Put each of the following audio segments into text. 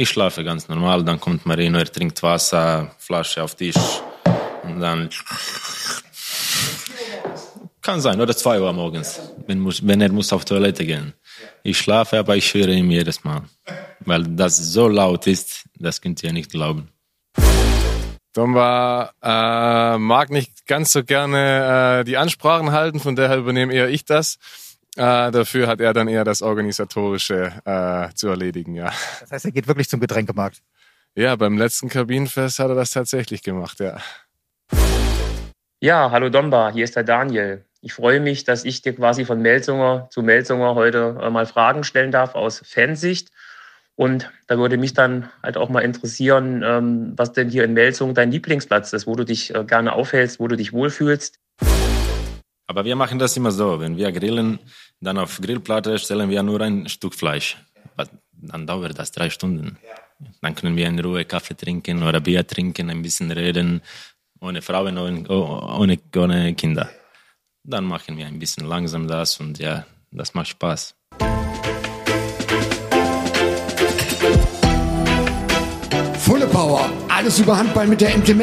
Ich schlafe ganz normal, dann kommt Marino, er trinkt Wasser, Flasche auf Tisch und dann kann sein, oder zwei Uhr morgens, wenn, muss, wenn er muss auf Toilette gehen. Ich schlafe, aber ich höre ihm jedes Mal, weil das so laut ist, das könnt ihr nicht glauben. Domba äh, mag nicht ganz so gerne äh, die Ansprachen halten, von daher übernehme eher ich das. Äh, dafür hat er dann eher das Organisatorische äh, zu erledigen, ja. Das heißt, er geht wirklich zum Getränkemarkt. Ja, beim letzten Kabinenfest hat er das tatsächlich gemacht, ja. Ja, hallo Domba, hier ist der Daniel. Ich freue mich, dass ich dir quasi von Melsunger zu Melsunger heute äh, mal Fragen stellen darf aus Fansicht. Und da würde mich dann halt auch mal interessieren, ähm, was denn hier in Melsung dein Lieblingsplatz ist, wo du dich äh, gerne aufhältst, wo du dich wohlfühlst. Aber wir machen das immer so, wenn wir grillen, dann auf Grillplatte stellen wir nur ein Stück Fleisch. Dann dauert das drei Stunden. Dann können wir in Ruhe Kaffee trinken oder Bier trinken, ein bisschen reden, ohne Frauen, ohne, ohne Kinder. Dann machen wir ein bisschen langsam das und ja, das macht Spaß. Volle Power, alles über Handball mit der MT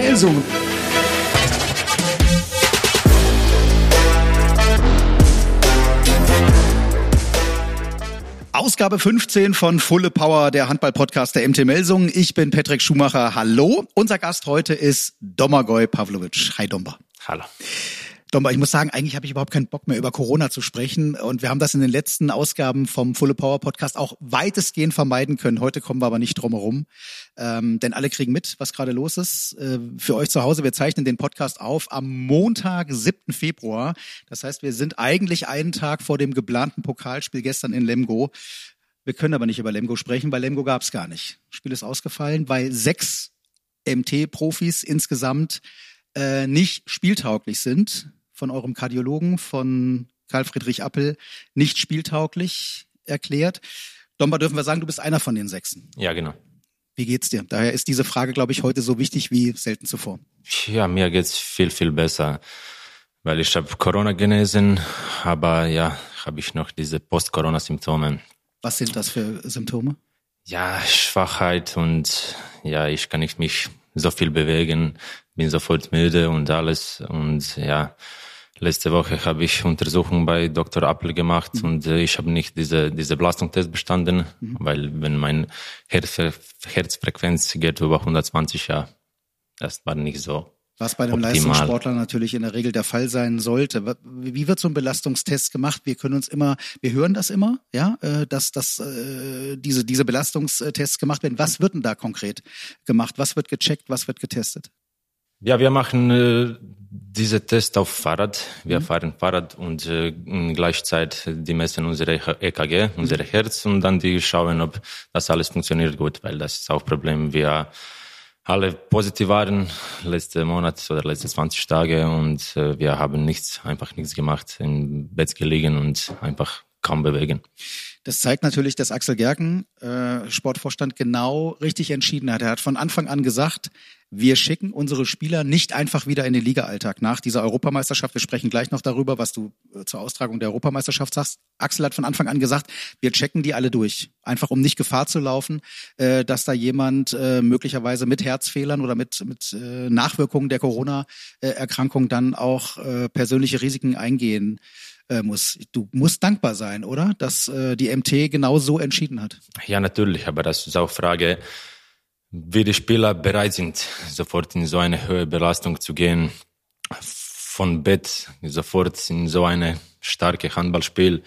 Ausgabe 15 von Fulle Power, der Handball-Podcast der MT Melsungen. Ich bin Patrick Schumacher. Hallo. Unser Gast heute ist Domagoj Pavlovic. Hi Domba. Hallo. Domba, ich muss sagen, eigentlich habe ich überhaupt keinen Bock mehr über Corona zu sprechen. Und wir haben das in den letzten Ausgaben vom Fulle Power Podcast auch weitestgehend vermeiden können. Heute kommen wir aber nicht drum herum. Ähm, denn alle kriegen mit, was gerade los ist. Äh, für euch zu Hause, wir zeichnen den Podcast auf am Montag, 7. Februar. Das heißt, wir sind eigentlich einen Tag vor dem geplanten Pokalspiel gestern in Lemgo. Wir können aber nicht über Lemgo sprechen, weil Lemgo gab es gar nicht. Spiel ist ausgefallen, weil sechs MT-Profis insgesamt äh, nicht spieltauglich sind von eurem Kardiologen, von Karl Friedrich Appel, nicht spieltauglich erklärt. Domba, dürfen wir sagen, du bist einer von den Sechsen. Ja, genau. Wie geht's dir? Daher ist diese Frage, glaube ich, heute so wichtig wie selten zuvor. Ja, mir geht's viel, viel besser, weil ich habe Corona genesen, aber ja, habe ich noch diese Post-Corona-Symptome. Was sind das für Symptome? Ja, Schwachheit und ja, ich kann nicht mich so viel bewegen, bin sofort müde und alles und ja, Letzte Woche habe ich Untersuchungen bei Dr. Appel gemacht mhm. und äh, ich habe nicht diese, diese Belastungstest bestanden, mhm. weil wenn mein Herz, Herzfrequenz geht über 120, ja, das war nicht so. Was bei einem optimal. Leistungssportler natürlich in der Regel der Fall sein sollte. Wie wird so ein Belastungstest gemacht? Wir können uns immer, wir hören das immer, ja, äh, dass, dass äh, diese, diese Belastungstests gemacht werden. Was wird denn da konkret gemacht? Was wird gecheckt? Was wird getestet? Ja, wir machen äh, diese Test auf Fahrrad. Wir mhm. fahren Fahrrad und äh, gleichzeitig die messen unsere EKG, unsere mhm. Herz und dann die schauen, ob das alles funktioniert gut, weil das ist auch Problem. Wir alle positiv waren letzte Monat oder letzte 20 Tage und äh, wir haben nichts, einfach nichts gemacht, im Bett gelegen und einfach kaum bewegen. Das zeigt natürlich, dass Axel Gerken, äh, Sportvorstand, genau richtig entschieden hat. Er hat von Anfang an gesagt, wir schicken unsere Spieler nicht einfach wieder in den Liga-Alltag nach dieser Europameisterschaft. Wir sprechen gleich noch darüber, was du äh, zur Austragung der Europameisterschaft sagst. Axel hat von Anfang an gesagt, wir checken die alle durch. Einfach um nicht Gefahr zu laufen, äh, dass da jemand äh, möglicherweise mit Herzfehlern oder mit, mit äh, Nachwirkungen der Corona-Erkrankung dann auch äh, persönliche Risiken eingehen äh, muss. Du musst dankbar sein, oder? Dass äh, die MT genau so entschieden hat. Ja, natürlich, aber das ist auch Frage, wie die Spieler bereit sind, sofort in so eine hohe Belastung zu gehen. Von Bett sofort in so eine starke Handballspiel.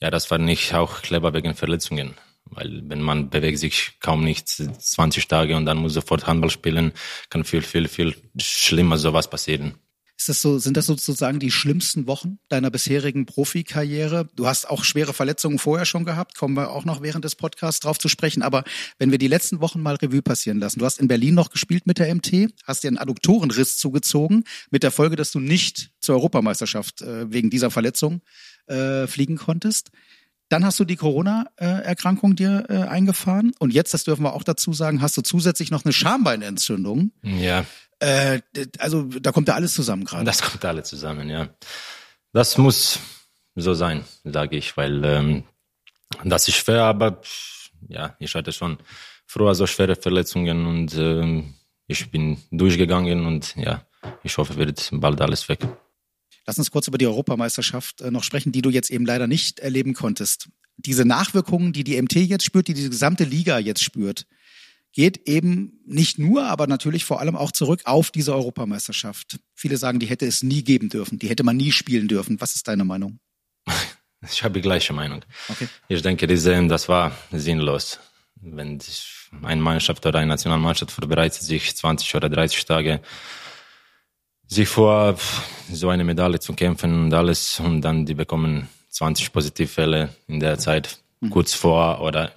Ja, das war nicht auch clever wegen Verletzungen. Weil wenn man bewegt sich kaum nicht 20 Tage und dann muss sofort Handball spielen, kann viel, viel, viel schlimmer sowas passieren. Ist das so, sind das sozusagen die schlimmsten Wochen deiner bisherigen Profikarriere? Du hast auch schwere Verletzungen vorher schon gehabt, kommen wir auch noch während des Podcasts drauf zu sprechen. Aber wenn wir die letzten Wochen mal Revue passieren lassen, du hast in Berlin noch gespielt mit der MT, hast dir einen Adduktorenriss zugezogen, mit der Folge, dass du nicht zur Europameisterschaft äh, wegen dieser Verletzung äh, fliegen konntest. Dann hast du die Corona-Erkrankung dir äh, eingefahren und jetzt, das dürfen wir auch dazu sagen, hast du zusätzlich noch eine Schambeinentzündung. Ja. Äh, also da kommt ja alles zusammen gerade. Das kommt alles zusammen, ja. Das muss so sein, sage ich, weil ähm, das ist schwer, aber ja, ich hatte schon früher so schwere Verletzungen und äh, ich bin durchgegangen und ja, ich hoffe, wird bald alles weg. Lass uns kurz über die Europameisterschaft äh, noch sprechen, die du jetzt eben leider nicht erleben konntest. Diese Nachwirkungen, die die MT jetzt spürt, die die gesamte Liga jetzt spürt, geht eben nicht nur, aber natürlich vor allem auch zurück auf diese Europameisterschaft. Viele sagen, die hätte es nie geben dürfen, die hätte man nie spielen dürfen. Was ist deine Meinung? Ich habe die gleiche Meinung. Okay. Ich denke, diese, das war sinnlos. Wenn eine Mannschaft oder eine Nationalmannschaft vorbereitet sich 20 oder 30 Tage sich vor so eine Medaille zu kämpfen und alles und dann die bekommen 20 Positivfälle in der Zeit mhm. kurz vor oder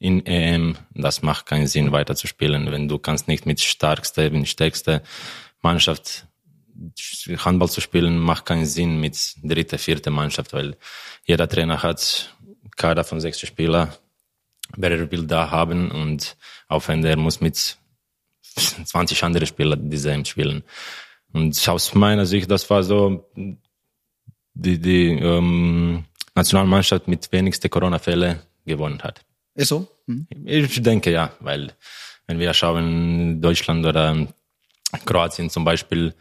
in EM. Das macht keinen Sinn weiter zu spielen, wenn du kannst nicht mit starkster, mit stärkster Mannschaft Handball zu spielen, macht keinen Sinn mit dritter, vierter Mannschaft, weil jeder Trainer hat Kader von sechs Spielern, wer will da haben und auch wenn der muss mit 20 andere Spieler diese spielen. Und aus meiner Sicht, das war so die, die ähm, Nationalmannschaft mit wenigste Corona-Fälle gewonnen hat. Ist so? Mhm. Ich denke ja, weil wenn wir schauen, Deutschland oder Kroatien zum Beispiel,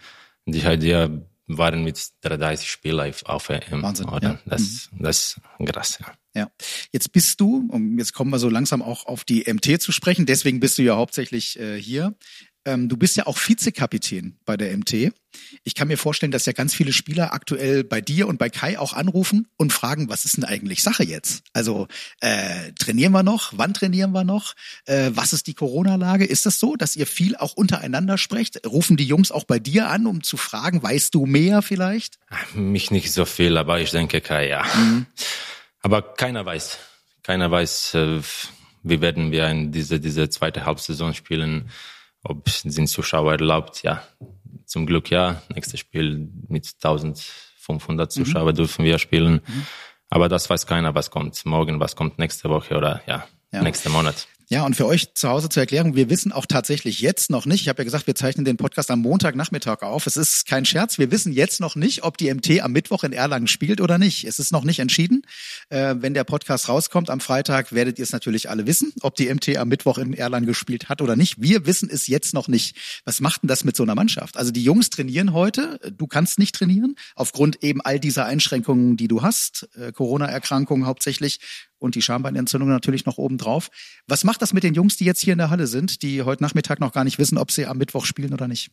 die ja waren mit 30 Spielern auf EM. Wahnsinn, oder? ja. Das, mhm. das ist krass, ja. Ja, jetzt bist du, und jetzt kommen wir so langsam auch auf die MT zu sprechen, deswegen bist du ja hauptsächlich äh, hier. Ähm, du bist ja auch Vizekapitän bei der MT. Ich kann mir vorstellen, dass ja ganz viele Spieler aktuell bei dir und bei Kai auch anrufen und fragen, was ist denn eigentlich Sache jetzt? Also äh, trainieren wir noch? Wann trainieren wir noch? Äh, was ist die Corona-Lage? Ist das so, dass ihr viel auch untereinander sprecht? Rufen die Jungs auch bei dir an, um zu fragen, weißt du mehr vielleicht? Mich nicht so viel, aber ich denke Kai, ja. Mhm. Aber keiner weiß. Keiner weiß, äh, wie werden wir in diese, diese zweite Halbsaison spielen ob sind Zuschauer erlaubt, ja. Zum Glück ja. Nächstes Spiel mit 1500 mhm. Zuschauer mhm. dürfen wir spielen. Mhm. Aber das weiß keiner, was kommt morgen, was kommt nächste Woche oder ja, ja. nächsten Monat. Ja, und für euch zu Hause zur Erklärung, wir wissen auch tatsächlich jetzt noch nicht, ich habe ja gesagt, wir zeichnen den Podcast am Montagnachmittag auf. Es ist kein Scherz, wir wissen jetzt noch nicht, ob die MT am Mittwoch in Erlangen spielt oder nicht. Es ist noch nicht entschieden. Äh, wenn der Podcast rauskommt am Freitag, werdet ihr es natürlich alle wissen, ob die MT am Mittwoch in Erlangen gespielt hat oder nicht. Wir wissen es jetzt noch nicht. Was macht denn das mit so einer Mannschaft? Also die Jungs trainieren heute, du kannst nicht trainieren, aufgrund eben all dieser Einschränkungen, die du hast, äh, Corona-Erkrankungen hauptsächlich und die Schambeinentzündung natürlich noch oben drauf. Was macht das mit den Jungs, die jetzt hier in der Halle sind, die heute Nachmittag noch gar nicht wissen, ob sie am Mittwoch spielen oder nicht?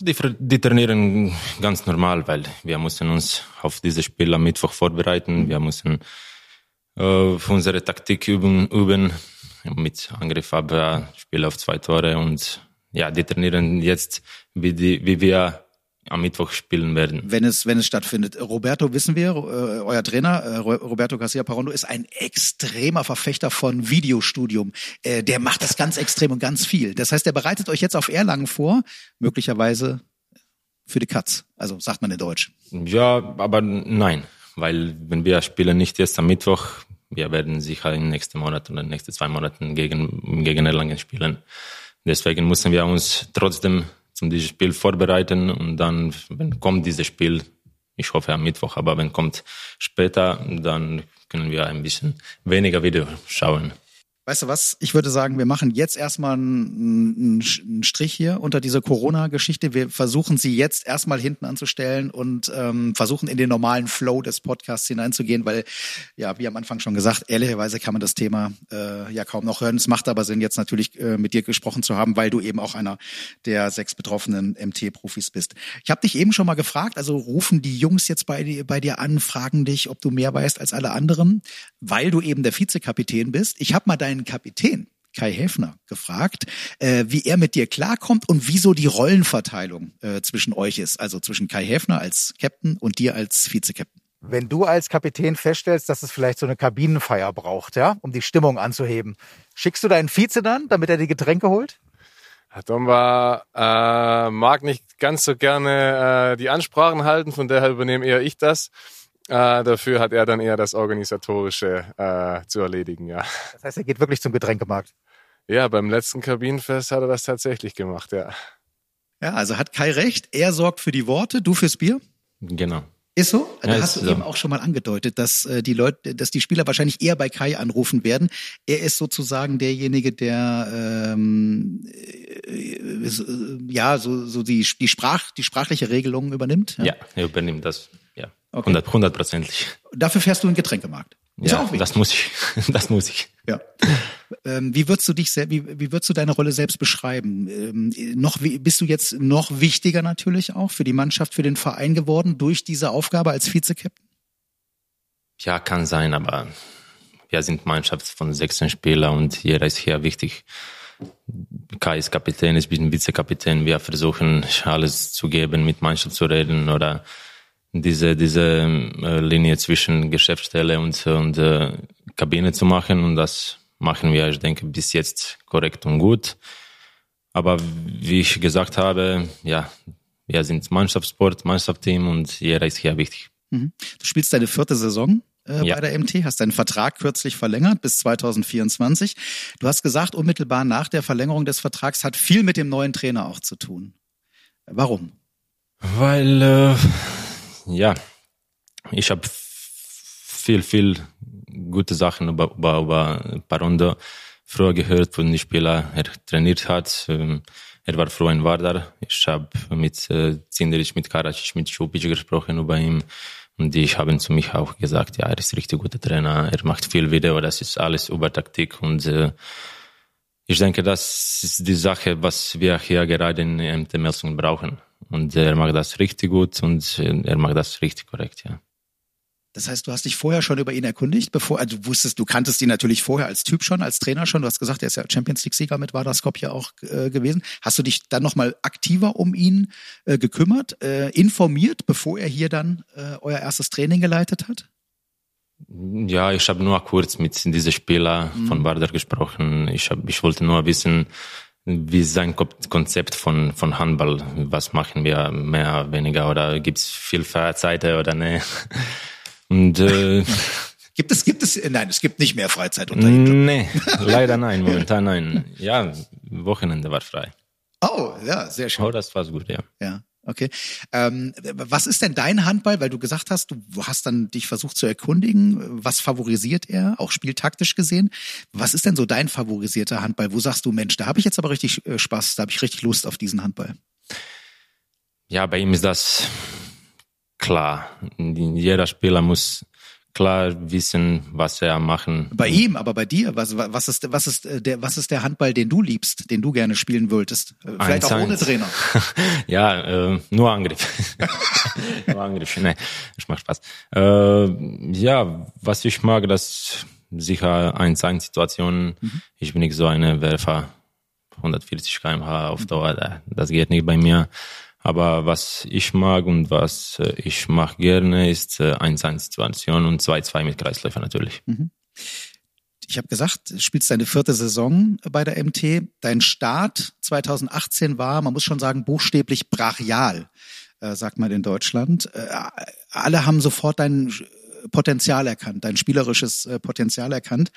Die, die trainieren ganz normal, weil wir müssen uns auf dieses Spiel am Mittwoch vorbereiten. Wir müssen äh, unsere Taktik üben, üben mit Angriff, aber Spiel auf zwei Tore und ja, die trainieren jetzt, wie, die, wie wir am Mittwoch spielen werden. Wenn es, wenn es stattfindet. Roberto, wissen wir, äh, euer Trainer, äh, Roberto Garcia Parondo, ist ein extremer Verfechter von Videostudium. Äh, der macht das ganz extrem und ganz viel. Das heißt, er bereitet euch jetzt auf Erlangen vor, möglicherweise für die Katz. Also sagt man in Deutsch. Ja, aber nein. Weil wenn wir spielen nicht jetzt am Mittwoch, wir werden sicher in den nächsten Monaten oder in den nächsten zwei Monaten gegen, gegen Erlangen spielen. Deswegen müssen wir uns trotzdem zum dieses Spiel vorbereiten und dann, wenn kommt dieses Spiel, ich hoffe am Mittwoch, aber wenn kommt später, dann können wir ein bisschen weniger Video schauen. Weißt du was? Ich würde sagen, wir machen jetzt erstmal einen, Strich hier unter diese Corona-Geschichte. Wir versuchen sie jetzt erstmal hinten anzustellen und ähm, versuchen in den normalen Flow des Podcasts hineinzugehen, weil, ja, wie am Anfang schon gesagt, ehrlicherweise kann man das Thema äh, ja kaum noch hören. Es macht aber Sinn, jetzt natürlich äh, mit dir gesprochen zu haben, weil du eben auch einer der sechs betroffenen MT-Profis bist. Ich habe dich eben schon mal gefragt, also rufen die Jungs jetzt bei, dir bei dir an, fragen dich, ob du mehr weißt als alle anderen, weil du eben der Vizekapitän bist. Ich habe mal deinen deinen Kapitän Kai Häfner gefragt, äh, wie er mit dir klarkommt und wieso die Rollenverteilung äh, zwischen euch ist, also zwischen Kai Häfner als Captain und dir als Vizekapitän. Wenn du als Kapitän feststellst, dass es vielleicht so eine Kabinenfeier braucht, ja, um die Stimmung anzuheben, schickst du deinen Vize dann, damit er die Getränke holt? Domba äh, mag nicht ganz so gerne äh, die Ansprachen halten, von daher übernehme eher ich das. Äh, dafür hat er dann eher das Organisatorische äh, zu erledigen, ja. Das heißt, er geht wirklich zum Getränkemarkt. Ja, beim letzten Kabinenfest hat er das tatsächlich gemacht, ja. Ja, also hat Kai recht. Er sorgt für die Worte, du fürs Bier? Genau. Ist so? Da Ja, hast ist du so. eben auch schon mal angedeutet, dass äh, die Leute, dass die Spieler wahrscheinlich eher bei Kai anrufen werden. Er ist sozusagen derjenige, der ähm, äh, so, äh, ja so, so die, die Sprach, die sprachliche Regelung übernimmt. Ja, er übernimmt das. Ja, Okay. hundertprozentig. Dafür fährst du in den Getränkemarkt. Ist Ja, auch wichtig. das muss ich. Das muss ich. Ja. Ähm, wie würdest du dich wie, wie würdest du deine Rolle selbst beschreiben? Ähm, noch bist du jetzt noch wichtiger natürlich auch für die Mannschaft, für den Verein geworden durch diese Aufgabe als Vizekapitän? Ja, kann sein, aber wir sind Mannschaft von 16 Spielern und jeder ist hier wichtig. Kai ist Kapitän, ich bin Vizekapitän. Wir versuchen alles zu geben, mit Mannschaft zu reden oder diese diese äh, Linie zwischen Geschäftsstelle und und äh, Kabine zu machen und das machen wir, ich denke, bis jetzt korrekt und gut. Aber wie ich gesagt habe, ja, wir sind Mannschaftssport, Mannschaftsteam und jeder ist hier wichtig. Du spielst deine vierte Saison äh, Ja. bei der MT, hast deinen Vertrag kürzlich verlängert bis 2024. Du hast gesagt, unmittelbar nach der Verlängerung des Vertrags hat viel mit dem neuen Trainer auch zu tun. Warum? Weil, äh, ja, ich habe viel, viel gute Sachen über, über, über Parondo früher gehört von den Spieler, er trainiert hat. Ähm, Er war früher in Vardar. Ich habe mit äh, Zinderic, mit Karacic, mit Schupic gesprochen über ihn. Und die haben zu mich auch gesagt, ja, er ist richtig guter Trainer, er macht viel Video, das ist alles über Taktik und äh, ich denke, das ist die Sache, was wir hier gerade in MT Melsungen brauchen. Und er macht das richtig gut und äh, er macht das richtig korrekt, ja. Das heißt, du hast dich vorher schon über ihn erkundigt, bevor also du wusstest, du kanntest ihn natürlich vorher als Typ schon, als Trainer schon. Du hast gesagt, er ist ja Champions League Sieger mit Vardar Skopje auch äh, gewesen. Hast du dich dann noch mal aktiver um ihn äh, gekümmert, äh, informiert, bevor er hier dann äh, euer erstes Training geleitet hat? Ja, ich habe nur kurz mit diesem Spieler von Vardar gesprochen. Ich, hab, ich wollte nur wissen, wie ist sein Ko- Konzept von, von Handball? Was machen wir mehr, weniger oder gibt's viel Freizeit oder ne? Und äh, Gibt es, gibt es, nein, es gibt nicht mehr Freizeit unter ihm. nee, leider nein, momentan nein. Ja, Wochenende war frei. Oh, ja, sehr schön. Oh, das war gut, ja. Ja, okay. Ähm, was ist denn dein Handball? Weil du gesagt hast, du hast dann dich versucht zu erkundigen. Was favorisiert er, auch spieltaktisch gesehen? Was ist denn so dein favorisierter Handball? Wo sagst du, Mensch, da habe ich jetzt aber richtig äh, Spaß, da habe ich richtig Lust auf diesen Handball. Ja, bei ihm ist das klar. Jeder Spieler muss klar wissen, was er machen. Bei ihm, aber bei dir, was, was ist, was ist äh, der, was ist der Handball, den du liebst, den du gerne spielen wolltest? Äh, Vielleicht auch ohne 1-1. Trainer. Ja, äh, nur Angriff. nur Angriff. Nee, ich mach Spaß. Äh, ja, was ich mag, das sicher 1-1-Situationen. Ich bin nicht so eine Werfer. 140 km/h auf Dauer, da- das geht nicht bei mir. Aber was ich mag und was äh, ich mache gerne, ist äh, 1-1-Situation und 2-2 mit Kreisläufer natürlich. ich habe gesagt, du spielst deine vierte Saison bei der MT. Dein Start 2018 war, man muss schon sagen, buchstäblich brachial, äh, sagt man in Deutschland. Äh, alle haben sofort dein Potenzial erkannt, dein spielerisches äh, Potenzial erkannt.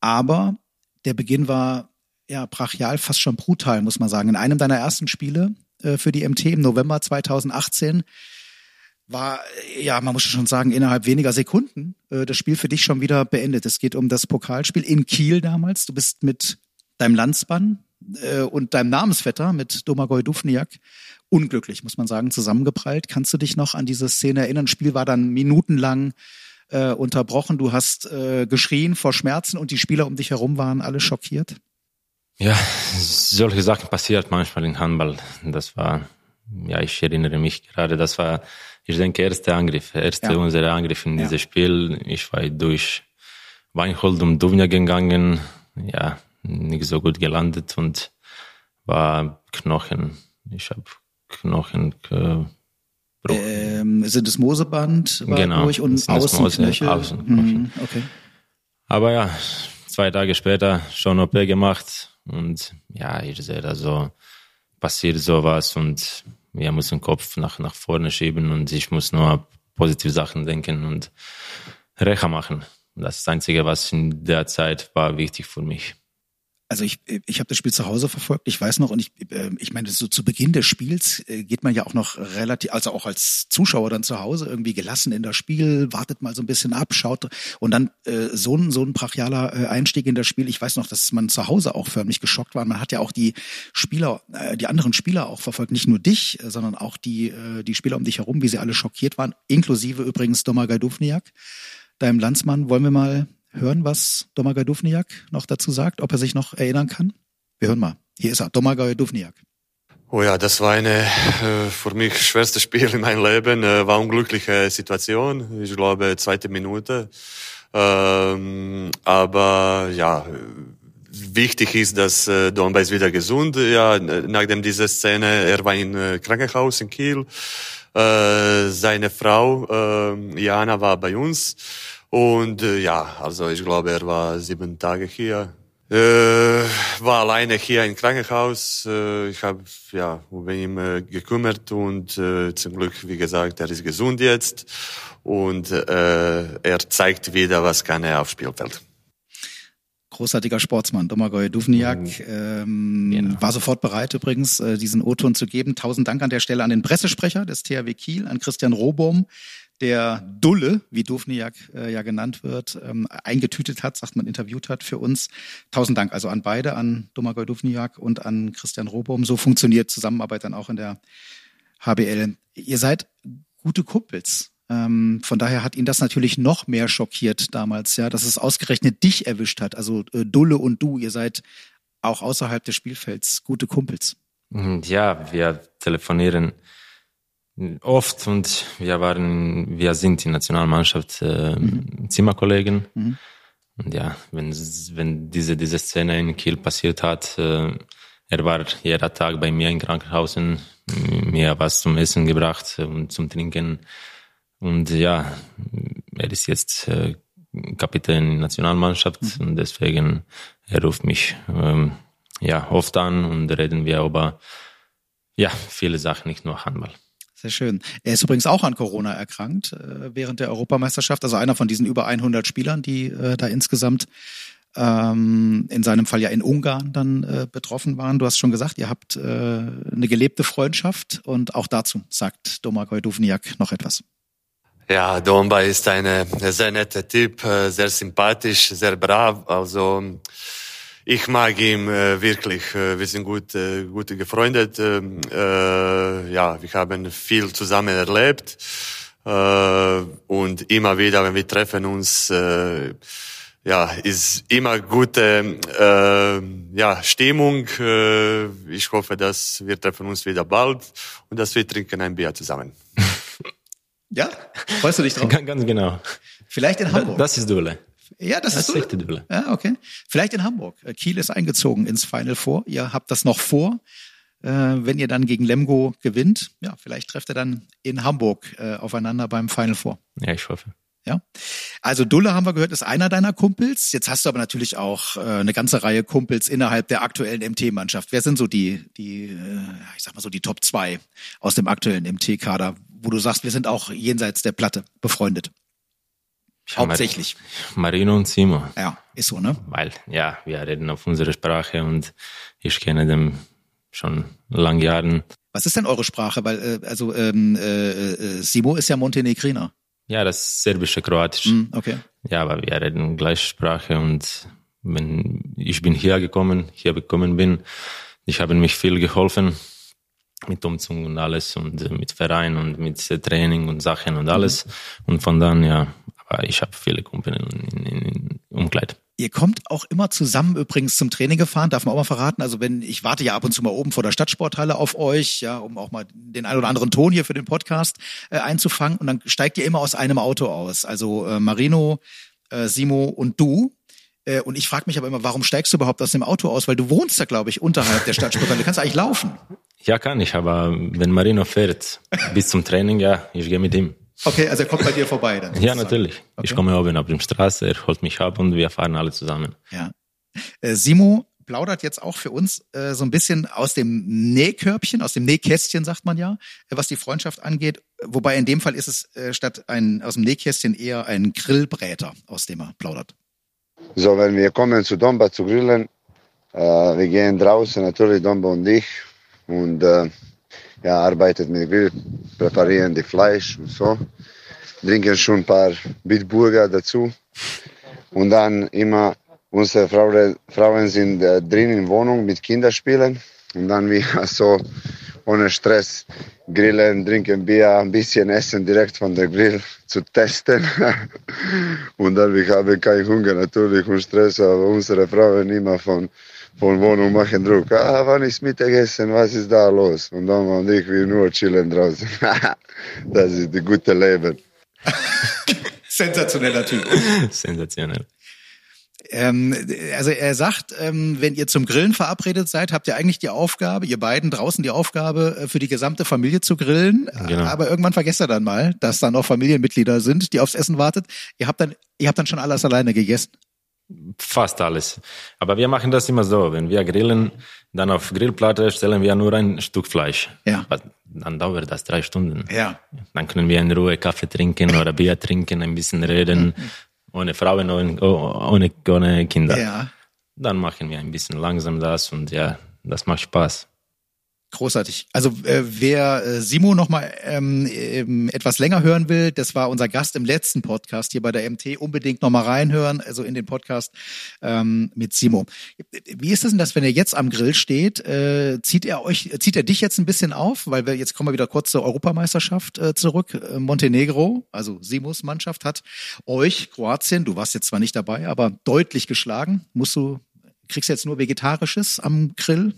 Aber der Beginn war ja brachial, fast schon brutal, muss man sagen. In einem deiner ersten Spiele äh, für die MT im November 2018 war, äh, ja, man muss schon sagen, innerhalb weniger Sekunden äh, das Spiel für dich schon wieder beendet. Es geht um das Pokalspiel in Kiel damals. Du bist mit deinem Landsmann äh, und deinem Namensvetter, mit Domagoj Dufniak, unglücklich, muss man sagen, zusammengeprallt. Kannst du dich noch an diese Szene erinnern? Das Spiel war dann minutenlang äh, unterbrochen. Du hast äh, geschrien vor Schmerzen und die Spieler um dich herum waren alle schockiert. Ja, solche Sachen passiert manchmal in Handball. Das war, ja, ich erinnere mich gerade, das war, ich denke, erster Angriff, erster Ja. unser Angriff in Ja. dieses Spiel. Ich war durch Weinhold und Duvnia gegangen, ja, nicht so gut gelandet und war Knochen. Ich habe Knochen gebrochen. Ähm, sind es Moseband war Genau, durch und das das Außenknöchel? Außenknöchel. Mhm, okay. Aber ja, zwei Tage später schon OP gemacht und ja, ich sehe da so, passiert sowas und wir müssen den Kopf nach, nach vorne schieben und ich muss nur positive Sachen denken und Recha machen. Das Einzige, was in der Zeit war wichtig für mich. Also ich, ich habe das Spiel zu Hause verfolgt, ich weiß noch, und ich, äh, ich meine, so zu Beginn des Spiels äh, geht man ja auch noch relativ, also auch als Zuschauer dann zu Hause irgendwie gelassen in das Spiel, wartet mal so ein bisschen ab, schaut und dann äh, so ein so ein brachialer äh, Einstieg in das Spiel. Ich weiß noch, dass man zu Hause auch förmlich geschockt war. Man hat ja auch die Spieler, äh, die anderen Spieler auch verfolgt, nicht nur dich, äh, sondern auch die äh, die Spieler um dich herum, wie sie alle schockiert waren, inklusive übrigens Domagoj Duvniak, deinem Landsmann. Wollen wir mal hören, was Domagoj Duvniak noch dazu sagt, ob er sich noch erinnern kann? Wir hören mal. Hier ist er, Domagoj Duvniak. Oh ja, das war eine äh, für mich schwerste Spiel in meinem Leben. Äh, war unglückliche Situation. Ich glaube zweite Minute. Ähm, aber ja, wichtig ist, dass äh, Domba ist wieder gesund. Ja, nachdem dieser Szene, er war im äh, Krankenhaus in Kiel. Äh, seine Frau äh, Jana war bei uns. Und äh, ja, also ich glaube, er war sieben Tage hier. Äh, war alleine hier im Krankenhaus. Äh, ich habe ja über ihn äh, gekümmert und äh, zum Glück, wie gesagt, er ist gesund jetzt und äh, er zeigt wieder, was kann er auf Spielfeld. Großartiger Sportsmann, Domagoj Duvniak, mhm. ähm, genau. war sofort bereit übrigens, äh, diesen O-Ton zu geben. Tausend Dank an der Stelle an den Pressesprecher des THW Kiel, an Christian Robohm, der Dulle, wie Duvniak äh, ja genannt wird, ähm, eingetütet hat, sagt man, interviewt hat für uns. Tausend Dank also an beide, an Domagoj Duvniak und an Christian Robom. So funktioniert Zusammenarbeit dann auch in der HBL. Ihr seid gute Kumpels. Ähm, von daher hat ihn das natürlich noch mehr schockiert damals, ja, dass es ausgerechnet dich erwischt hat. Also äh, Dulle und du, ihr seid auch außerhalb des Spielfelds gute Kumpels. Ja, wir telefonieren Oft und wir waren, wir sind die Nationalmannschaft äh, mhm. Zimmerkollegen. Mhm. Und ja, wenn, wenn diese, diese Szene in Kiel passiert hat, äh, er war jeder Tag bei mir im Krankenhaus mir was zum Essen gebracht und zum Trinken. Und ja, er ist jetzt äh, Kapitän der Nationalmannschaft mhm. und deswegen er ruft mich ähm, ja oft an und reden wir über ja viele Sachen, nicht nur Handball. Sehr schön. Er ist übrigens auch an Corona erkrankt äh, während der Europameisterschaft. Also einer von diesen über 100 Spielern, die äh, da insgesamt ähm, in seinem Fall ja in Ungarn dann äh, betroffen waren. Du hast schon gesagt, ihr habt äh, eine gelebte Freundschaft und auch dazu sagt Domagoj Duvniak noch etwas. Ja, Domba ist eine sehr nette Typ, äh, sehr sympathisch, sehr brav. Also ich mag ihn äh, wirklich. Äh, wir sind gut, äh, gut gefreundet. Ähm, äh, ja, wir haben viel zusammen erlebt. Äh, und immer wieder, wenn wir treffen uns, äh, ja, ist immer gute äh, ja, Stimmung. Äh, ich hoffe, dass wir treffen uns wieder bald und dass wir trinken ein Bier zusammen. Ja, freust du dich drauf? Ganz genau. Vielleicht in Hamburg. Das ist Dule. Ja, das, das ist echte Duelle. Ja, okay. Vielleicht in Hamburg. Äh, Kiel ist eingezogen ins Final Four. Ihr habt das noch vor. Äh, wenn ihr dann gegen Lemgo gewinnt, ja, vielleicht trefft ihr dann in Hamburg äh, aufeinander beim Final Four. Ja, ich hoffe. Ja. Also Dulle haben wir gehört, ist einer deiner Kumpels. Jetzt hast du aber natürlich auch äh, eine ganze Reihe Kumpels innerhalb der aktuellen MT-Mannschaft. Wer sind so die, die, äh, ich sag mal so die Top zwei aus dem aktuellen MT-Kader, wo du sagst, wir sind auch jenseits der Platte befreundet? Hauptsächlich. Marino und Simo. Ja, ist so, ne? Weil, ja, wir reden auf unsere Sprache und ich kenne den schon lange Jahren. Was ist denn eure Sprache? Weil, äh, also, ähm, äh, äh, Simo ist ja Montenegriner. Ja, das serbische Kroatisch. Mm, okay. Ja, aber wir reden gleiche Sprache und wenn ich bin hier gekommen, hier gekommen bin, ich habe mich viel geholfen mit Umzug und alles und äh, mit Verein und mit Training und Sachen und alles. Mhm. Und von dann, ja, ich habe viele Kumpel in, in, in Umkleid. Ihr kommt auch immer zusammen übrigens zum Training gefahren, darf man auch mal verraten. Also wenn ich warte ja ab und zu mal oben vor der Stadtsporthalle auf euch, ja, um auch mal den ein oder anderen Ton hier für den Podcast äh, einzufangen. Und dann steigt ihr immer aus einem Auto aus. Also äh, Marino, äh, Simo und du. Äh, und ich frage mich aber immer, warum steigst du überhaupt aus dem Auto aus? Weil du wohnst da, glaube ich, unterhalb der Stadtsporthalle. Du kannst eigentlich laufen. Ja, kann ich, aber wenn Marino fährt bis zum Training, ja, ich gehe mit ihm. Okay, also er kommt bei dir vorbei dann. Ja, natürlich. Okay. Ich komme oben auf die Straße, er holt mich ab und wir fahren alle zusammen. Ja. Äh, Simo plaudert jetzt auch für uns äh, so ein bisschen aus dem Nähkörbchen, aus dem Nähkästchen, sagt man ja, äh, was die Freundschaft angeht. Wobei in dem Fall ist es äh, statt ein, aus dem Nähkästchen eher ein Grillbräter, aus dem er plaudert. So, wenn wir kommen zu Domba zu grillen, Äh, wir gehen draußen natürlich, Dombe und ich, und äh, ja, arbeitet mit Grill, präparieren die Fleisch und so, trinken schon ein paar Bitburger dazu. Und dann immer unsere Frauen, Frauen sind äh, drin in Wohnung mit Kinderspielen. Und dann wir so ohne Stress grillen, trinken Bier, ein bisschen essen direkt von der Grill zu testen. und dann wir haben keinen Hunger natürlich und Stress, aber unsere Frauen immer von von Wohnung machen Druck. Ah, wann ist Mittagessen? Was ist da los? Und dann und ich, wir nur chillen draußen. das ist das gute Leben. Sensationeller Typ. Sensationell. Ähm, also er sagt, ähm, wenn ihr zum Grillen verabredet seid, habt ihr eigentlich die Aufgabe, ihr beiden draußen die Aufgabe, äh, für die gesamte Familie zu grillen. Genau. Aber irgendwann vergesst ihr dann mal, dass da noch Familienmitglieder sind, die aufs Essen wartet. Ihr habt dann, ihr habt dann schon alles alleine gegessen. Fast alles. Aber wir machen das immer so. Wenn wir grillen, dann auf Grillplatte stellen wir nur ein Stück Fleisch. Ja. Aber Dann dauert das drei Stunden. Ja. Dann können wir in Ruhe Kaffee trinken oder Bier trinken, ein bisschen reden, ohne Frauen, ohne, ohne, ohne Kinder. Ja. Dann machen wir ein bisschen langsam das und ja, das macht Spaß. Großartig. Also äh, wer äh, Simo noch mal ähm, ähm, etwas länger hören will, das war unser Gast im letzten Podcast hier bei der MT. Unbedingt noch mal reinhören, also in den Podcast ähm, mit Simo. Wie ist es denn, dass wenn er jetzt am Grill steht, äh, zieht er euch, zieht er dich jetzt ein bisschen auf, weil wir jetzt kommen wir wieder kurz zur Europameisterschaft äh, zurück. Äh, Montenegro, also Simos Mannschaft hat euch Kroatien, du warst jetzt zwar nicht dabei, aber deutlich geschlagen. Musst du kriegst jetzt nur vegetarisches am Grill?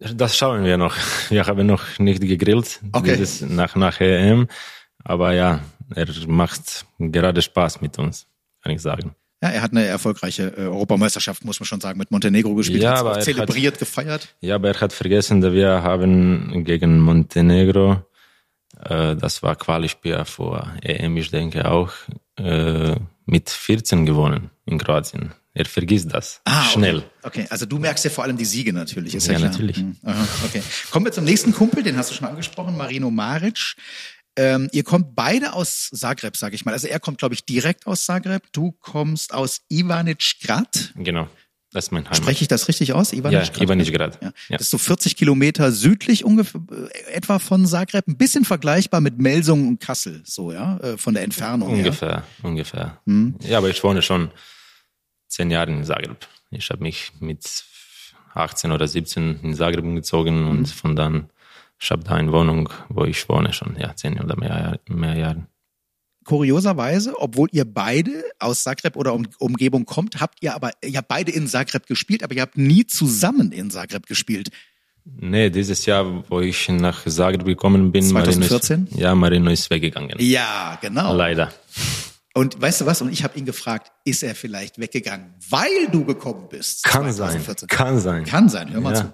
Das schauen wir noch. Wir haben noch nicht gegrillt Okay. dieses nach, nach EM. Aber ja, er macht gerade Spaß mit uns, kann ich sagen. Ja, er hat eine erfolgreiche äh, Europameisterschaft, muss man schon sagen, mit Montenegro gespielt, Ja, aber er zelebriert, gefeiert. Ja, aber er hat vergessen, dass wir haben gegen Montenegro, äh, das war Qualispiel vor EM, ich denke auch, äh, mit 14 gewonnen in Kroatien. Er vergisst das Ah, okay. schnell. Okay, also du merkst ja vor allem die Siege natürlich, ist ja, Ja, natürlich. Hm, aha, okay. Kommen wir zum nächsten Kumpel, den hast du schon angesprochen, Marino Maric. Ähm, ihr kommt beide aus Zagreb, sage ich mal. Also er kommt, glaube ich, direkt aus Zagreb. Du kommst aus Ivanic Grad. Genau, das ist mein Heimat. Spreche ich das richtig aus? ja, Ivanic Grad? Ivanic-Grad. Ja. Ja. Das ist so 40 Kilometer südlich ungefähr, äh, etwa von Zagreb. Ein bisschen vergleichbar mit Melsungen und Kassel, so, ja, äh, von der Entfernung her. Ungefähr, ungefähr. Hm. Ja, aber ich wohne schon zehn Jahre in Zagreb. Ich habe mich mit 18 oder 17 in Zagreb umgezogen Hm. und von dann, ich habe da eine Wohnung, wo ich wohne schon, ja, zehn oder mehr, mehr Jahre. kurioserweise, obwohl ihr beide aus Zagreb oder um, Umgebung kommt, habt ihr aber, ihr habt beide in Zagreb gespielt, aber ihr habt nie zusammen in Zagreb gespielt. Nee, dieses Jahr, wo ich nach Zagreb gekommen bin, 2014? Marino ist, ja, Marino ist weggegangen. Ja, genau. Leider. Und weißt du was? Und ich habe ihn gefragt, ist er vielleicht weggegangen, weil du gekommen bist? Kann sein, 2014? kann sein. Kann sein, hör mal Ja. zu.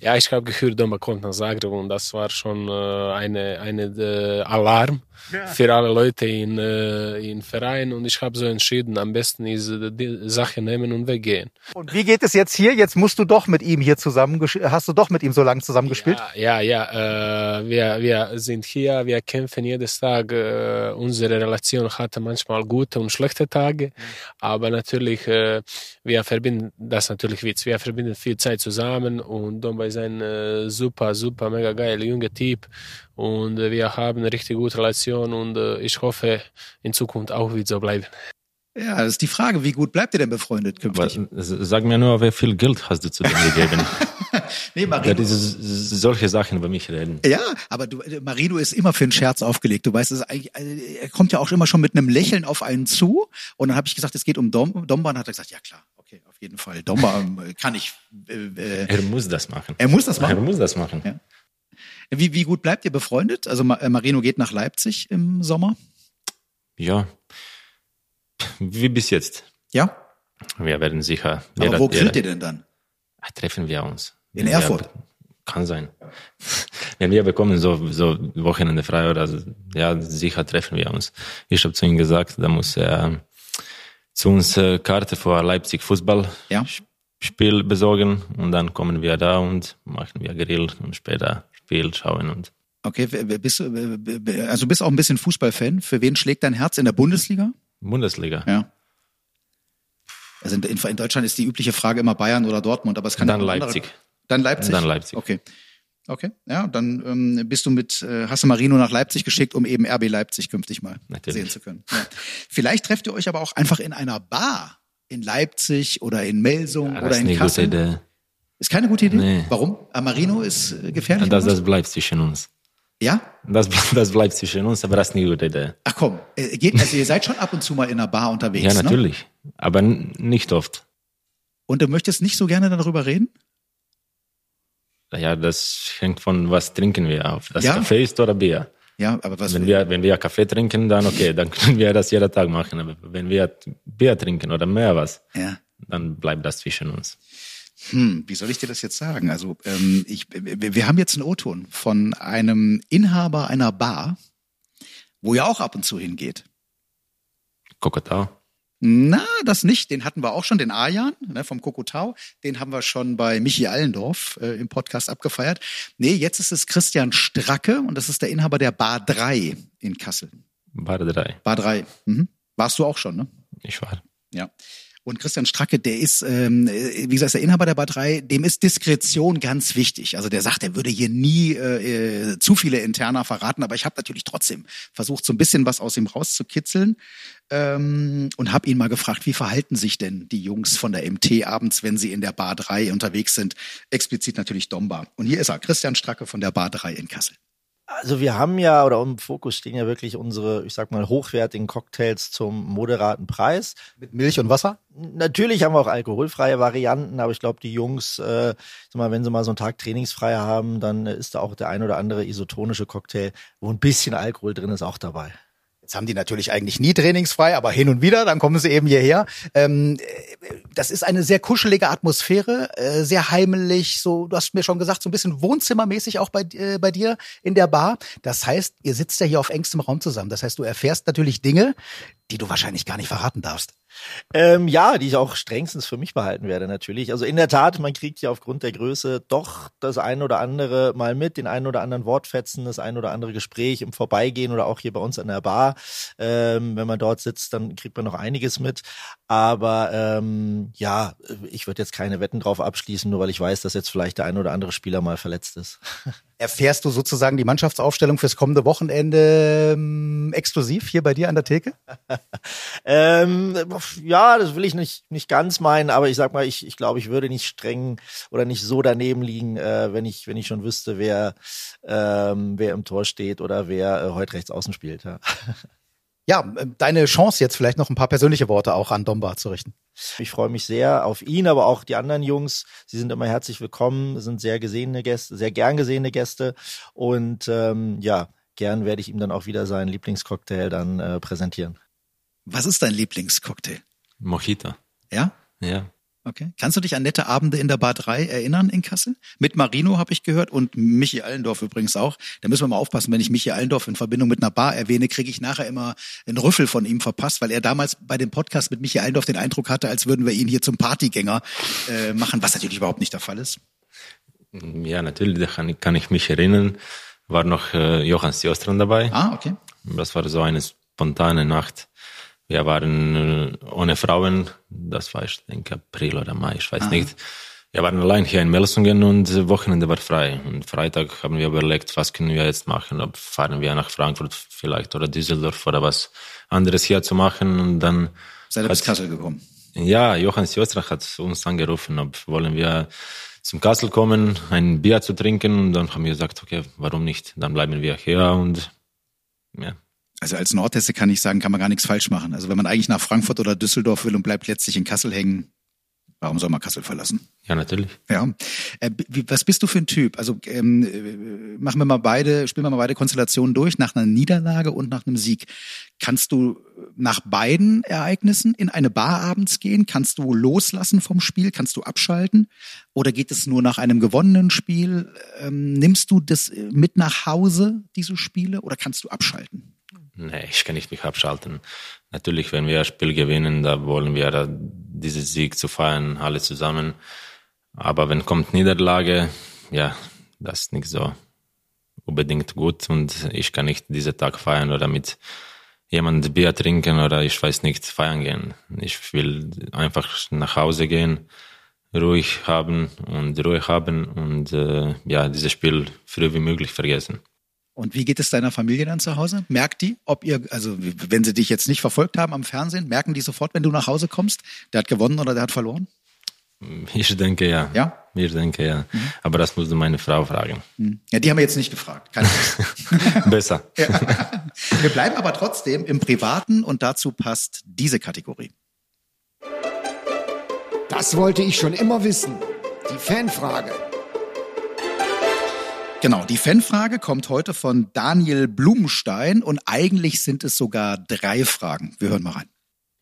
Ja, ich habe gehört, Doma kommt nach Zagreb und das war schon äh, eine, eine äh, Alarm für alle Leute in, äh, in Verein und ich habe so entschieden, am besten ist die Sache nehmen und weggehen. Und wie geht es jetzt hier? Jetzt musst du doch mit ihm hier zusammen, hast du doch mit ihm so lange zusammen gespielt? Ja, ja, ja äh, wir, wir sind hier, wir kämpfen jedes Tag. Äh, unsere Relation hatte manchmal gute und schlechte Tage, aber natürlich, äh, wir verbinden, das ist natürlich Witz, wir verbinden viel Zeit zusammen und Domba ist ein äh, super, super, mega geiler junger Typ und äh, wir haben eine richtig gute Relation und äh, ich hoffe, in Zukunft auch wird so bleiben. Ja, das ist die Frage, wie gut bleibt ihr denn befreundet Aber künftig? sag mir nur, wie viel Geld hast du zu dem gegeben? nee, ja, Marino, diese, solche Sachen über mich reden. Ja, aber du, äh, Marino ist immer für einen Scherz aufgelegt. Du weißt, äh, er kommt ja auch immer schon mit einem Lächeln auf einen zu. Und dann habe ich gesagt, es geht um Dom, Domba. Und hat er gesagt, ja klar, okay, auf jeden Fall. Domba ähm, kann ich. Äh, äh, Er muss das machen. er muss das Er machen. muss das machen. Ja. Wie, wie gut bleibt ihr befreundet? Also äh, Marino geht nach Leipzig im Sommer. Ja. Wie bis jetzt. Ja. Wir werden sicher. Aber jeder- wo jeder- ihr denn dann? Ah, Treffen wir uns. In Wenn Erfurt? Wir, kann sein. Wenn wir bekommen so, so Wochenende frei oder so, ja, sicher treffen wir uns. Ich habe zu ihm gesagt, da muss er zu uns äh, Karte für Leipzig Fußball Ja. Besorgen und dann kommen wir da und machen wir Grill und später Spiel schauen und Okay, bist also bist auch ein bisschen Fußballfan. Für wen schlägt dein Herz in der Bundesliga? Bundesliga. Ja. Also in, in Deutschland ist die übliche Frage immer Bayern oder Dortmund, aber es kann Dann auch andere- Leipzig. Dann Leipzig. Dann Leipzig. Okay. Okay, ja, dann ähm, bist du mit, äh, hast du Marino nach Leipzig geschickt, um eben RB Leipzig künftig mal Natürlich. sehen zu können. Ja. Vielleicht trefft ihr euch aber auch einfach in einer Bar in Leipzig oder in Melsung Ja, oder das ist in eine gute Kassel. Idee. Ist keine gute Idee? Nee. Warum? Ah, Marino ist äh, gefährlich? Das, das bleibt zwischen uns. ja? Das, das bleibt zwischen uns, aber das ist eine gute Idee. Ach komm, äh, geht, also ihr seid schon ab und zu mal in einer Bar unterwegs, Ja, ne? natürlich. Aber n- nicht oft. Und du möchtest nicht so gerne darüber reden? Ja, das hängt von was trinken wir auf. Das Ja? Kaffee ist oder Bier. Ja, aber was? Wenn wir, wenn wir Kaffee trinken, dann okay, dann können wir das jeden Tag machen. Aber wenn wir Bier trinken oder mehr was, ja. dann bleibt das zwischen uns. Hm, wie soll ich dir das jetzt sagen? Also ähm, ich, wir, haben jetzt einen O-Ton von einem Inhaber einer Bar, wo ihr auch ab und zu hingeht. Kokotau. Na, das nicht. Den hatten wir auch schon, den Ajan ne, vom Kokotau. Den haben wir schon bei Michi Allendorf äh, im Podcast abgefeiert. Nee, jetzt ist es Christian Stracke und das ist der Inhaber der Bar 3 in Kassel. Bar drei. Bar 3. Mhm. Warst du auch schon, ne? Ich war. Ja. Und Christian Stracke, der ist, ähm, wie gesagt, der Inhaber der 3, dem ist Diskretion ganz wichtig. Also der sagt, er würde hier nie äh, äh, zu viele Interna verraten, aber ich habe natürlich trotzdem versucht, so ein bisschen was aus ihm rauszukitzeln ähm, und habe ihn mal gefragt, wie verhalten sich denn die Jungs von der MT abends, wenn sie in der Bar 3 unterwegs sind? Explizit natürlich Domba. Und hier ist er, Christian Stracke von der Bar 3 in Kassel. Also wir haben ja, oder im Fokus stehen ja wirklich unsere, ich sag mal, hochwertigen Cocktails zum moderaten Preis. Mit Milch und Wasser? Natürlich haben wir auch alkoholfreie Varianten, aber ich glaube, die Jungs, äh, sag mal, wenn sie mal so einen Tag trainingsfrei haben, dann ist da auch der ein oder andere isotonische Cocktail, wo ein bisschen Alkohol drin ist, auch dabei. Jetzt haben die natürlich eigentlich nie trainingsfrei, aber hin und wieder, dann kommen sie eben hierher. Ähm, äh, das ist eine sehr kuschelige Atmosphäre, äh, sehr heimelig, so, du hast mir schon gesagt, so ein bisschen wohnzimmermäßig auch bei, äh, bei dir in der Bar. Das heißt, ihr sitzt ja hier auf engstem Raum zusammen. Das heißt, du erfährst natürlich Dinge, die du wahrscheinlich gar nicht verraten darfst. Ähm, ja, die ich auch strengstens für mich behalten werde, natürlich. Also in der Tat, man kriegt ja aufgrund der Größe doch das ein oder andere mal mit, den einen oder anderen Wortfetzen, das ein oder andere Gespräch im Vorbeigehen oder auch hier bei uns an der Bar. Ähm, wenn man dort sitzt, dann kriegt man noch einiges mit. Aber ähm, ja, ich würde jetzt keine Wetten drauf abschließen, nur weil ich weiß, dass jetzt vielleicht der ein oder andere Spieler mal verletzt ist. Erfährst du sozusagen die Mannschaftsaufstellung fürs kommende Wochenende ähm, exklusiv hier bei dir an der Theke? Ähm, ja, das will ich nicht, nicht ganz meinen, aber ich sag mal, ich, ich glaube, ich würde nicht streng oder nicht so daneben liegen, äh, wenn ich, wenn ich schon wüsste, wer, ähm, wer im Tor steht oder wer äh, heute rechts außen spielt. Ja. Ja, äh, deine Chance jetzt vielleicht noch ein paar persönliche Worte auch an Domba zu richten. Ich freue mich sehr auf ihn, aber auch die anderen Jungs. Sie sind immer herzlich willkommen, sind sehr gesehene Gäste, sehr gern gesehene Gäste und ähm, ja, gern werde ich ihm dann auch wieder seinen Lieblingscocktail dann äh, präsentieren. Was ist dein Lieblingscocktail? Mojito. Ja? Ja. Okay. Kannst du dich an nette Abende in der Bar 3 erinnern in Kassel? Mit Marino habe ich gehört und Michi Allendorf übrigens auch. Da müssen wir mal aufpassen, wenn ich Michi Allendorf in Verbindung mit einer Bar erwähne, kriege ich nachher immer einen Rüffel von ihm verpasst, weil er damals bei dem Podcast mit Michi Allendorf den Eindruck hatte, als würden wir ihn hier zum Partygänger äh, machen, was natürlich überhaupt nicht der Fall ist. Ja, natürlich, da kann ich, kann ich mich erinnern. War noch äh, Johann Sjostran dabei. Ah, okay. Das war so eine spontane Nacht. Wir waren äh, ohne Frauen, das war, ich denke, April oder Mai, ich weiß nicht. Wir waren allein hier in Melsungen und Wochenende war frei. Und Freitag haben wir überlegt, was können wir jetzt machen? Ob fahren wir nach Frankfurt vielleicht oder Düsseldorf oder was anderes hier zu machen. Und dann Seid ihr bis Kassel gekommen? ja, Johann Sjostrach hat uns angerufen, ob wollen wir zum Kassel kommen, ein Bier zu trinken. Und dann haben wir gesagt, okay, warum nicht? Dann bleiben wir hier und ja. Also als Nordhesse kann ich sagen, kann man gar nichts falsch machen. Also wenn man eigentlich nach Frankfurt oder Düsseldorf will und bleibt letztlich in Kassel hängen, warum soll man Kassel verlassen? Ja, natürlich. Ja. Äh, wie, was bist du für ein Typ? Also ähm, äh, machen wir mal beide, spielen wir mal beide Konstellationen durch, nach einer Niederlage und nach einem Sieg. Kannst du nach beiden Ereignissen in eine Bar abends gehen? Kannst du loslassen vom Spiel? Kannst du abschalten? Oder geht es nur nach einem gewonnenen Spiel? Ähm, nimmst du das äh, mit nach Hause, diese Spiele, oder kannst du abschalten? Nee, ich kann nicht mich abschalten. Natürlich, wenn wir ein Spiel gewinnen, da wollen wir diesen Sieg zu feiern, alle zusammen. Aber wenn kommt Niederlage, ja, das ist nicht so unbedingt gut und ich kann nicht diesen Tag feiern oder mit jemand Bier trinken oder ich weiß nicht, feiern gehen. Ich will einfach nach Hause gehen, ruhig haben und ruhig haben und äh, ja, dieses Spiel früh wie möglich vergessen. Und wie geht es deiner Familie dann zu Hause? Merkt die, ob ihr, also wenn sie dich jetzt nicht verfolgt haben am Fernsehen, merken die sofort, wenn du nach Hause kommst, der hat gewonnen oder der hat verloren? Ich denke ja. Ja? Ich denke ja. Mhm. Aber das musst du meine Frau fragen. Mhm. Ja, die haben wir jetzt nicht gefragt. Keine Besser. Ja. Wir bleiben aber trotzdem im Privaten und dazu passt diese Kategorie. Das wollte ich schon immer wissen. Die Fanfrage. Genau, die Fanfrage kommt heute von Daniel Blumenstein und eigentlich sind es sogar drei Fragen. Wir hören mal rein.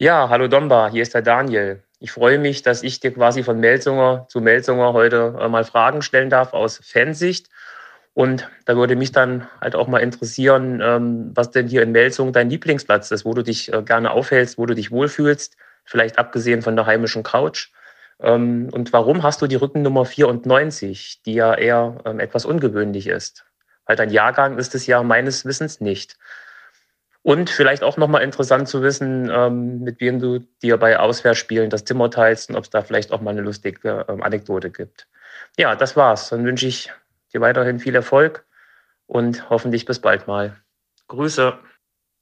Ja, hallo Domba, hier ist der Daniel. Ich freue mich, dass ich dir quasi von Melsunger zu Melsunger heute äh, mal Fragen stellen darf aus Fansicht. Und da würde mich dann halt auch mal interessieren, ähm, was denn hier in Melsung dein Lieblingsplatz ist, wo du dich äh, gerne aufhältst, wo du dich wohlfühlst, vielleicht abgesehen von der heimischen Couch. Ähm, und warum hast du die Rückennummer 94, die ja eher ähm, etwas ungewöhnlich ist? Weil dein Jahrgang ist es ja meines Wissens nicht. Und vielleicht auch nochmal interessant zu wissen, ähm, mit wem du dir bei Auswärtsspielen das Zimmer teilst und ob es da vielleicht auch mal eine lustige Anekdote gibt. Ja, das war's. Dann wünsche ich dir weiterhin viel Erfolg und hoffentlich bis bald mal. Grüße.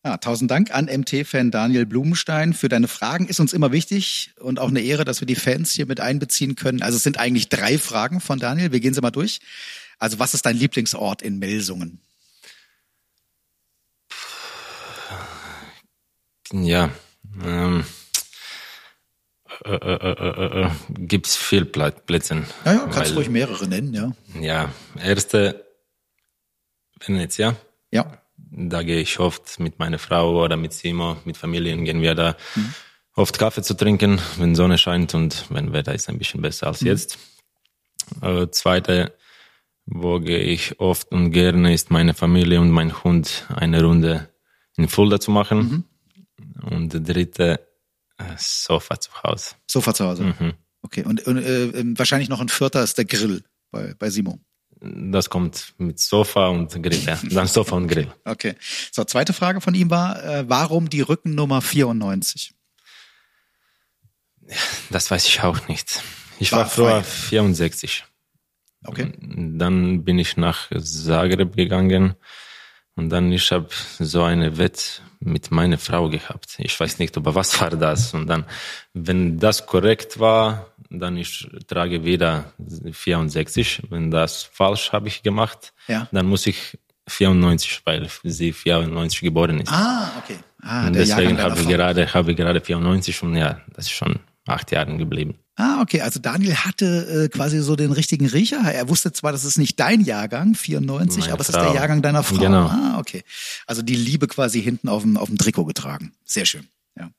Ja, tausend Dank an MT-Fan Daniel Blumenstein für deine Fragen. Ist uns immer wichtig und auch eine Ehre, dass wir die Fans hier mit einbeziehen können. Also es sind eigentlich drei Fragen von Daniel. Wir gehen sie mal durch. Also was ist dein Lieblingsort in Melsungen? Ja, ähm, äh, äh, äh, äh gibt es viel Plätze. Ja, ja kannst du ruhig mehrere nennen, ja. Ja, erste Venezia. Ja. Da gehe ich oft mit meiner Frau oder mit Simo, mit Familien gehen wir da mhm. oft Kaffee zu trinken, wenn Sonne scheint und wenn Wetter ist ein bisschen besser als mhm. jetzt. Äh, zweite, wo gehe ich oft und gerne, ist meine Familie und mein Hund eine Runde in Fulda zu machen. Mhm und der dritte, äh, Sofa zu Hause. Sofa zu Hause. Mhm. Okay. Und, und äh, wahrscheinlich noch ein vierter ist der Grill bei, bei Simon. Das kommt mit Sofa und Grill, ja. Dann Sofa und Grill. Okay. So, zweite Frage von ihm war, äh, warum die Rückennummer 94? Das weiß ich auch nicht. Ich war, war früher 64. Okay. Dann bin ich nach Zagreb gegangen und dann ich habe so eine Wett mit meiner Frau gehabt. Ich weiß nicht, aber was war das? Und dann, wenn das korrekt war, dann ich trage wieder 64. Wenn das falsch habe ich gemacht, ja. dann muss ich 94, weil sie 94 geboren ist. Ah, okay. Ah, und deswegen habe ich gerade, habe ich gerade 94 und ja, das ist schon acht Jahre geblieben. Ah, okay. Also Daniel hatte äh, quasi so den richtigen Riecher. Er wusste zwar, das ist nicht dein Jahrgang, 94, Meine aber es ist der Jahrgang deiner Frau. Genau. Ah, okay. Also die Liebe quasi hinten auf dem, auf dem Trikot getragen. Sehr schön. Ja.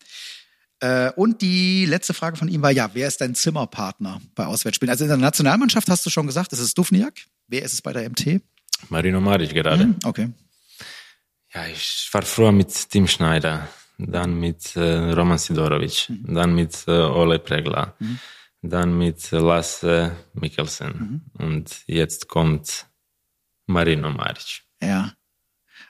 Äh, und die letzte Frage von ihm war, ja, wer ist dein Zimmerpartner bei Auswärtsspielen? Also in der Nationalmannschaft hast du schon gesagt, es ist Dufniak. Wer ist es bei der MT? Marino Maric gerade. Hm, okay. Ja, ich war früher mit Tim Schneider dann mit äh, Roman Sidorovic, mhm. dann mit äh, Ole Pregla, mhm. dann mit Lasse Mikkelsen mhm. und jetzt kommt Marino Maric. Ja.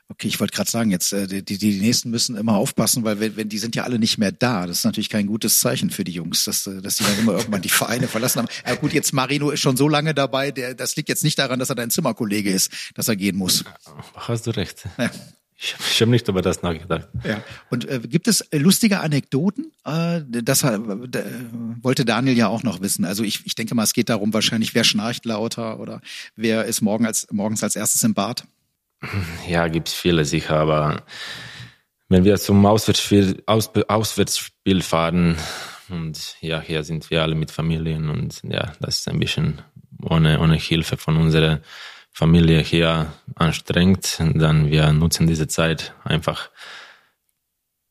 Okay, ich wollte gerade sagen, jetzt äh, die, die, die nächsten müssen immer aufpassen, weil wenn, wenn die sind ja alle nicht mehr da. Das ist natürlich kein gutes Zeichen für die Jungs, dass, äh, dass die dann immer irgendwann die Vereine verlassen haben. Ja, gut, jetzt Marino ist schon so lange dabei, der, das liegt jetzt nicht daran, dass er dein Zimmerkollege ist, dass er gehen muss. Hast du recht. Ja. Ich, habe nicht über das nachgedacht. Ja. Und äh, gibt es lustige Anekdoten? Äh, das äh, wollte Daniel ja auch noch wissen. Also ich, ich denke mal, es geht darum wahrscheinlich, wer schnarcht lauter oder wer ist morgen als, morgens als erstes im Bad? Ja, gibt's viele sicher, aber wenn wir zum Auswärtsspiel, Aus, Auswärtsspiel fahren und ja, hier sind wir alle mit Familien und ja, das ist ein bisschen ohne, ohne Hilfe von unserer Familie hier anstrengt, dann wir nutzen diese Zeit einfach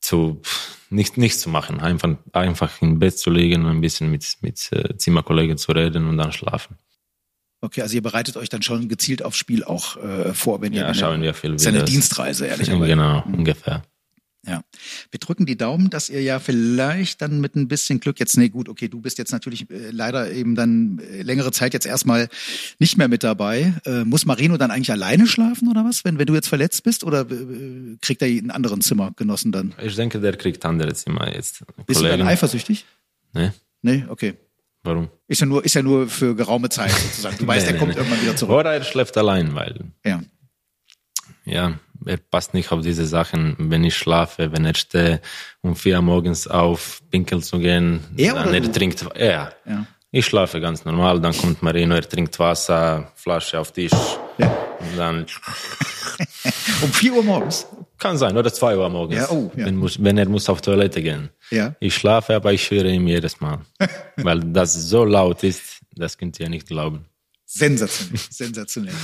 zu nicht nichts zu machen, einfach einfach im Bett zu liegen und ein bisschen mit mit äh, Zimmerkollegen zu reden und dann schlafen. Okay, also ihr bereitet euch dann schon gezielt aufs Spiel auch äh, vor, wenn ihr ja, schauen wir viel seine Dienstreise ehrlicherweise. Genau, mhm. ungefähr. Ja. Wir drücken die Daumen, dass ihr ja vielleicht dann mit ein bisschen Glück jetzt, nee, gut, okay, du bist jetzt natürlich äh, leider eben dann äh, längere Zeit jetzt erstmal nicht mehr mit dabei. Äh, muss Marino dann eigentlich alleine schlafen oder was, wenn, wenn du jetzt verletzt bist oder äh, kriegt er einen anderen Zimmergenossen dann? Ich denke, der kriegt andere Zimmer jetzt. Bist du dann eifersüchtig? Nee. Nee, okay. Warum? Ist ja nur, ist ja nur für geraume Zeit sozusagen. Du weißt, Nee, er kommt nee, irgendwann wieder zurück. Oder er schläft allein, weil Ja. ja, er passt nicht auf diese Sachen. Wenn ich schlafe, wenn er steht um vier Uhr morgens auf, pinkeln zu gehen, Er dann er trinkt, er. Ja. Ich schlafe ganz normal, dann kommt Marino, er trinkt Wasser, Flasche auf Tisch. Ja. Und dann Um vier Uhr morgens. kann sein, oder zwei Uhr morgens. Ja, oh, ja. Wenn, muss, wenn er muss auf Toilette gehen. Ja. Ich schlafe, aber ich höre ihm jedes Mal. weil das so laut ist, das könnt ihr nicht glauben. Sensationell, sensationell.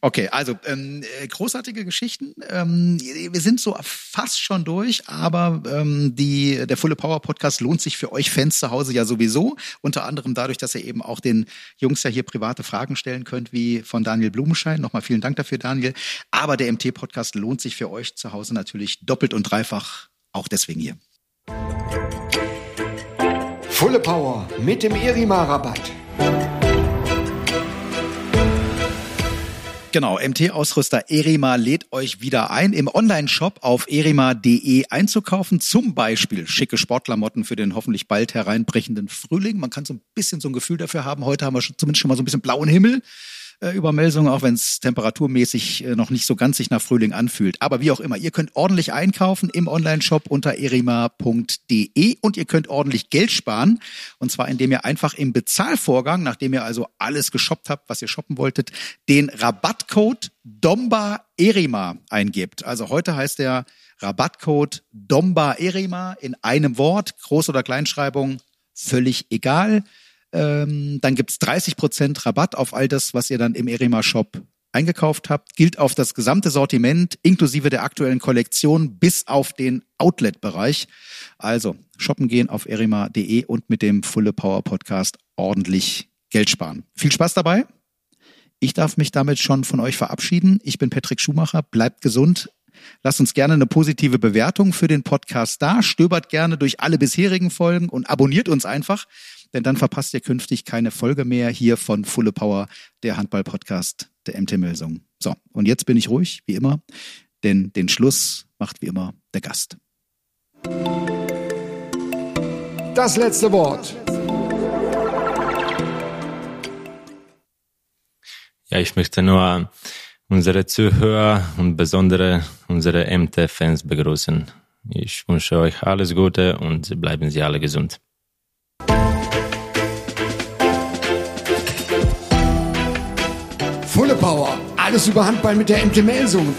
Okay, also ähm, äh, großartige Geschichten. Ähm, wir sind so fast schon durch, aber ähm, die, der Fulle Power Podcast lohnt sich für euch Fans zu Hause ja sowieso. Unter anderem dadurch, dass ihr eben auch den Jungs ja hier private Fragen stellen könnt, wie von Daniel Blumenschein. Nochmal vielen Dank dafür, Daniel. Aber der MT Podcast lohnt sich für euch zu Hause natürlich doppelt und dreifach. Auch deswegen hier. Fulle Power mit dem Erima-Rabatt. Genau, MT-Ausrüster Erima lädt euch wieder ein, im Online-Shop auf erima.de einzukaufen. Zum Beispiel schicke Sportklamotten für den hoffentlich bald hereinbrechenden Frühling. Man kann so ein bisschen so ein Gefühl dafür haben. Heute haben wir schon, zumindest schon mal so ein bisschen blauen Himmel äh, über Melsungen, auch wenn es temperaturmäßig äh, noch nicht so ganz sich nach Frühling anfühlt. Aber wie auch immer, ihr könnt ordentlich einkaufen im Online-Shop unter erima.de und ihr könnt ordentlich Geld sparen. Und zwar indem ihr einfach im Bezahlvorgang, nachdem ihr also alles geshoppt habt, was ihr shoppen wolltet, den Rabattcode Domba Erima eingebt. Also heute heißt der Rabattcode Domba Erima in einem Wort, Groß- oder Kleinschreibung, völlig egal. Ähm, dann gibt's 30% Rabatt auf all das, was ihr dann im Erima Shop eingekauft habt. Gilt auf das gesamte Sortiment inklusive der aktuellen Kollektion bis auf den Outlet-Bereich. Also shoppen gehen auf erima.de und mit dem Fulle Power Podcast ordentlich Geld sparen. Viel Spaß dabei. Ich darf mich damit schon von euch verabschieden. Ich bin Patrick Schumacher. Bleibt gesund. Lasst uns gerne eine positive Bewertung für den Podcast da. Stöbert gerne durch alle bisherigen Folgen und abonniert uns einfach, denn dann verpasst ihr künftig keine Folge mehr hier von Fulle Power, der Handball-Podcast der MT Melsung. So, und jetzt bin ich ruhig, wie immer, denn den Schluss macht wie immer der Gast. Das letzte Wort. Ja, ich möchte nur unsere Zuhörer und besondere unsere MT-Fans begrüßen. Ich wünsche euch alles Gute und bleiben Sie alle gesund. Fulle Power. Alles über Handball mit der MT Melsungen.